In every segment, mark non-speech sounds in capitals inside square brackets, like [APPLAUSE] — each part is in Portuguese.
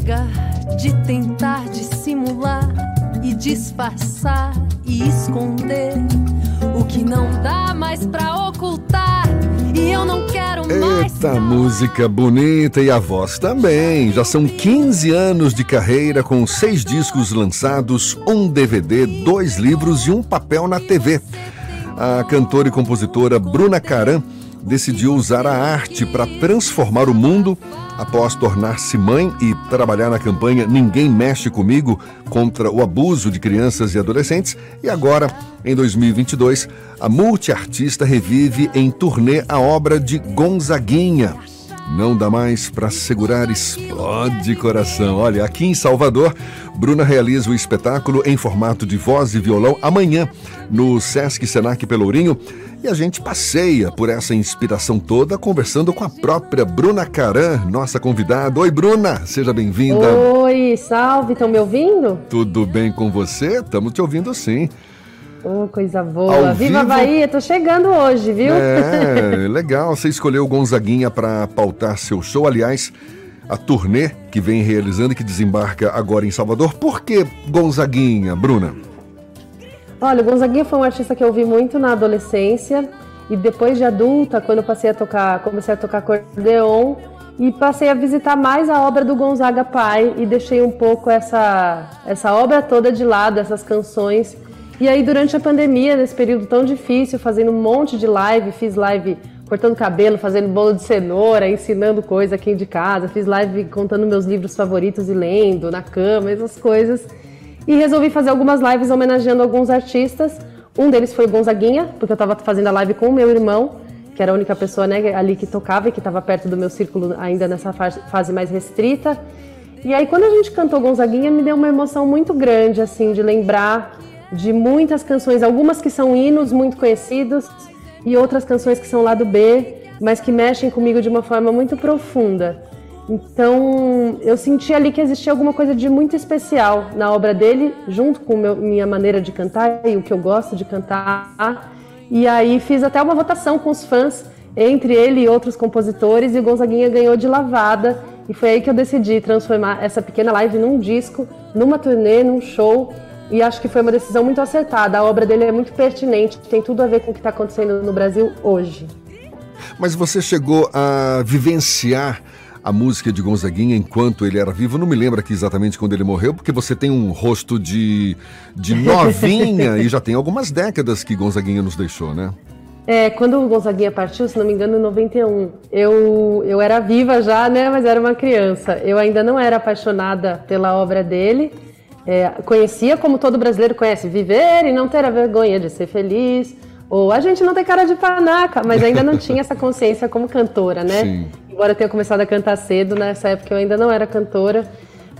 chega de tentar dissimular e disfarçar e esconder o que não dá mais pra ocultar. E eu não quero mais. Eita, música bonita e a voz também. Já são 15 anos de carreira com seis discos lançados, um DVD, dois livros e um papel na TV. A cantora e compositora Bruna Caram decidiu usar a arte para transformar o mundo após tornar-se mãe e trabalhar na campanha Ninguém Mexe Comigo contra o abuso de crianças e adolescentes. E agora, em 2022, a multiartista revive em turnê a obra de Gonzaguinha. Não dá mais para segurar explode coração. Olha, aqui em Salvador, Bruna realiza o espetáculo em formato de voz e violão amanhã no Sesc Senac Pelourinho e a gente passeia por essa inspiração toda conversando com a própria Bruna Caran, nossa convidada. Oi, Bruna, seja bem-vinda. Oi, salve, estão me ouvindo? Tudo bem com você? Estamos te ouvindo sim. Oh, coisa boa. Ao Viva vivo... Bahia, tô chegando hoje, viu? É, [LAUGHS] legal. Você escolheu Gonzaguinha para pautar seu show. Aliás, a turnê que vem realizando e que desembarca agora em Salvador. Por que Gonzaguinha, Bruna? Olha, o Gonzaguinha foi um artista que eu ouvi muito na adolescência e depois de adulta, quando eu passei a tocar, comecei a tocar acordeon e passei a visitar mais a obra do Gonzaga pai e deixei um pouco essa essa obra toda de lado, essas canções. E aí durante a pandemia, nesse período tão difícil, fazendo um monte de live, fiz live cortando cabelo, fazendo bolo de cenoura, ensinando coisa aqui de casa, fiz live contando meus livros favoritos e lendo na cama, essas coisas. E resolvi fazer algumas lives homenageando alguns artistas. Um deles foi o Gonzaguinha, porque eu estava fazendo a live com o meu irmão, que era a única pessoa né, ali que tocava e que estava perto do meu círculo ainda nessa fase mais restrita. E aí quando a gente cantou Gonzaguinha, me deu uma emoção muito grande, assim, de lembrar de muitas canções, algumas que são hinos muito conhecidos e outras canções que são lado B, mas que mexem comigo de uma forma muito profunda. Então, eu senti ali que existia alguma coisa de muito especial na obra dele, junto com meu, minha maneira de cantar e o que eu gosto de cantar. E aí fiz até uma votação com os fãs entre ele e outros compositores e o Gonzaguinha ganhou de lavada. E foi aí que eu decidi transformar essa pequena live num disco, numa turnê, num show. E acho que foi uma decisão muito acertada. A obra dele é muito pertinente, tem tudo a ver com o que está acontecendo no Brasil hoje. Mas você chegou a vivenciar a música de Gonzaguinha enquanto ele era vivo. Não me lembro aqui exatamente quando ele morreu, porque você tem um rosto de, de [LAUGHS] novinha e já tem algumas décadas que Gonzaguinha nos deixou, né? É, quando o Gonzaguinha partiu, se não me engano, em 91, eu, eu era viva já, né? Mas era uma criança. Eu ainda não era apaixonada pela obra dele. É, conhecia, como todo brasileiro conhece, viver e não ter a vergonha de ser feliz. Ou a gente não tem cara de panaca, mas ainda não tinha essa consciência como cantora, né? Sim embora eu tenha começado a cantar cedo, nessa época eu ainda não era cantora,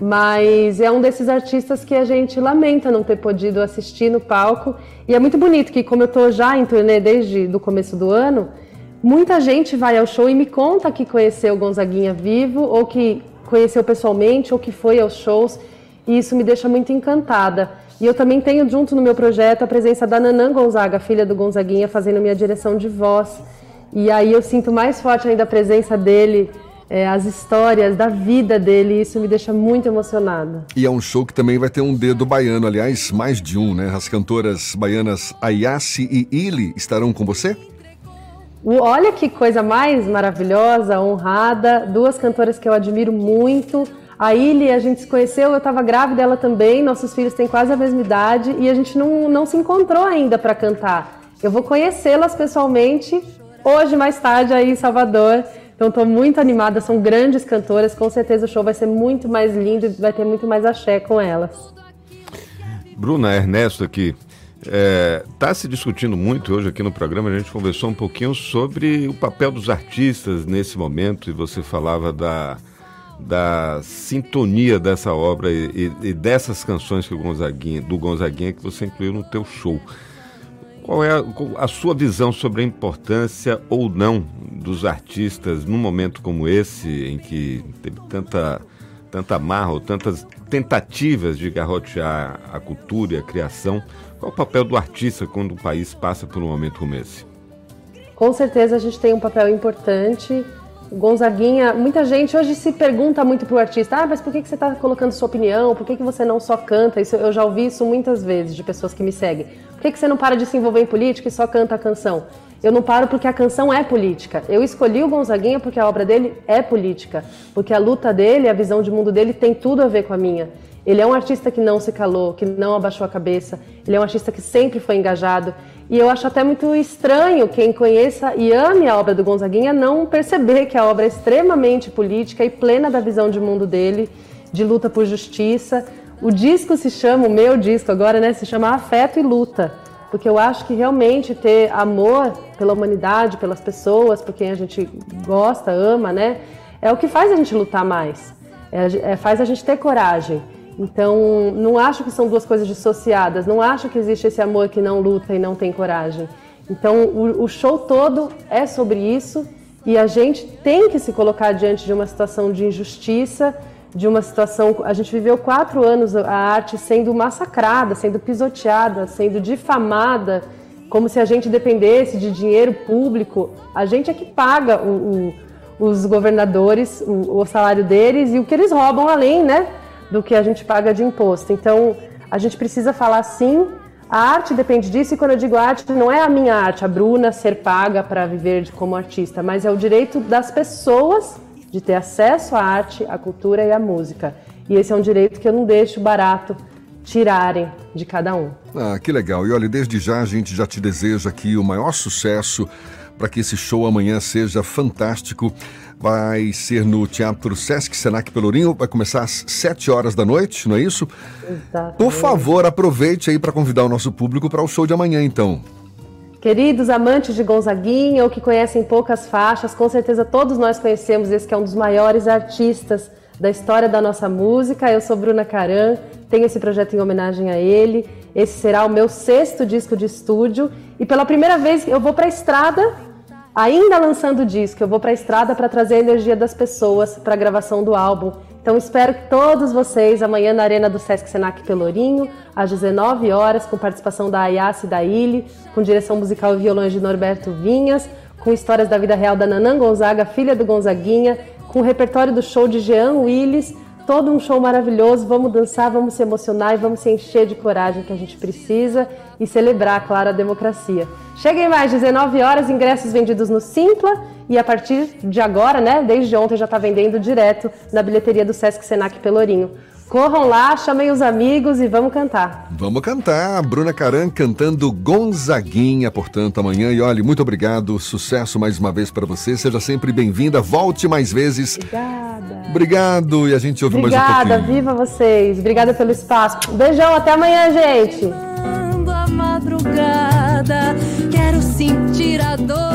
mas é um desses artistas que a gente lamenta não ter podido assistir no palco. E é muito bonito que, como eu estou já em turnê desde o começo do ano, muita gente vai ao show e me conta que conheceu Gonzaguinha vivo, ou que conheceu pessoalmente, ou que foi aos shows, e isso me deixa muito encantada. E eu também tenho junto no meu projeto a presença da Nanã Gonzaga, filha do Gonzaguinha, fazendo minha direção de voz. E aí eu sinto mais forte ainda a presença dele, é, as histórias da vida dele, e isso me deixa muito emocionada. E é um show que também vai ter um dedo baiano, aliás, mais de um, né? As cantoras baianas Ayasi e Ili estarão com você? Olha que coisa mais maravilhosa, honrada. Duas cantoras que eu admiro muito. A Ili, a gente se conheceu, eu estava grávida dela também, nossos filhos têm quase a mesma idade e a gente não, não se encontrou ainda para cantar. Eu vou conhecê-las pessoalmente hoje, mais tarde, aí em Salvador. Então estou muito animada, são grandes cantoras, com certeza o show vai ser muito mais lindo e vai ter muito mais axé com elas. Bruna, Ernesto aqui. Está é, se discutindo muito hoje aqui no programa, a gente conversou um pouquinho sobre o papel dos artistas nesse momento e você falava da, da sintonia dessa obra e, e, dessas canções que Gonzaguinha, do Gonzaguinha que você incluiu no teu show. Qual é a, a, sua visão sobre a importância ou não dos artistas num momento como esse, em que teve tanta, tanta marra ou tantas tentativas de garrotear a cultura e a criação? Qual o papel do artista quando o país passa por um momento como esse? Com certeza a gente tem um papel importante Gonzaguinha, muita gente hoje se pergunta muito pro artista, ah, mas por que, que você está colocando sua opinião? Por que, que você não só canta? Isso, eu já ouvi isso muitas vezes de pessoas que me seguem. Por que, que você não para de se envolver em política e só canta a canção? Eu não paro porque a canção é política. Eu escolhi o Gonzaguinha porque a obra dele é política. Porque a luta dele, a visão de mundo dele tem tudo a ver com a minha. Ele é um artista que não se calou, que não abaixou a cabeça. Ele é um artista que sempre foi engajado. E eu acho até muito estranho quem conheça e ame a obra do Gonzaguinha não perceber que a obra é extremamente política e plena da visão de mundo dele, de luta por justiça. O disco se chama, o meu disco agora, né, se chama Afeto e Luta porque eu acho que realmente ter amor pela humanidade, pelas pessoas, por quem a gente gosta, ama, né, é o que faz a gente lutar mais, é, é, faz a gente ter coragem. Então, não acho que são duas coisas dissociadas, não acho que existe esse amor que não luta e não tem coragem. Então, o, o show todo é sobre isso e a gente tem que se colocar diante de uma situação de injustiça, de uma situação. A gente viveu quatro anos a arte sendo massacrada, sendo pisoteada, sendo difamada, como se a gente dependesse de dinheiro público. A gente é que paga o, o, os governadores, o, o, salário deles e o que eles roubam além, né, do que a gente paga de imposto. Então, a gente precisa falar sim. A arte depende disso, e quando eu digo arte, não é a minha arte, a Bruna ser paga para viver como artista, mas é o direito das pessoas de ter acesso à arte, à cultura e à música. E esse é um direito que eu não deixo barato tirarem de cada um. Ah, que legal. E olha, desde já a gente já te deseja aqui o maior sucesso para que esse show amanhã seja fantástico. Vai ser no Teatro Sesc Senac Pelourinho, vai começar às 7 horas da noite, não é isso? Exatamente. Por favor, aproveite aí para convidar o nosso público para o show de amanhã, então. Queridos amantes de Gonzaguinha ou que conhecem poucas faixas, com certeza todos nós conhecemos esse que é um dos maiores artistas da história da nossa música. Eu sou Bruna Caran, tenho esse projeto em homenagem a ele. Esse será o meu sexto disco de estúdio e pela primeira vez eu vou para a estrada, ainda lançando o disco. Eu vou para a estrada para trazer a energia das pessoas para a gravação do álbum. Então espero que todos vocês amanhã na Arena do Sesc Senac Pelourinho, às 19 horas, com participação da Ayase da Ilha, com direção musical e violões de Norberto Vinhas, com histórias da vida real da Nanã Gonzaga, filha do Gonzaguinha, com o repertório do show de Jean Willis, todo um show maravilhoso. Vamos dançar, vamos se emocionar e vamos se encher de coragem que a gente precisa e celebrar, claro, a democracia. Cheguem mais, 19 horas, ingressos vendidos no Simpla e a partir de agora, né, desde ontem já está vendendo direto na bilheteria do Sesc Senac Pelourinho. Corram lá, chamem os amigos e vamos cantar. Vamos cantar. Bruna Caran cantando Gonzaguinha, portanto, amanhã. E olha, muito obrigado. Sucesso mais uma vez para você. Seja sempre bem-vinda. Volte mais vezes. Obrigada. Obrigado. E a gente ouve Obrigada, mais um pouquinho. Obrigada. Viva vocês. Obrigada pelo espaço. Beijão. Até amanhã, gente. Quero sentir a dor.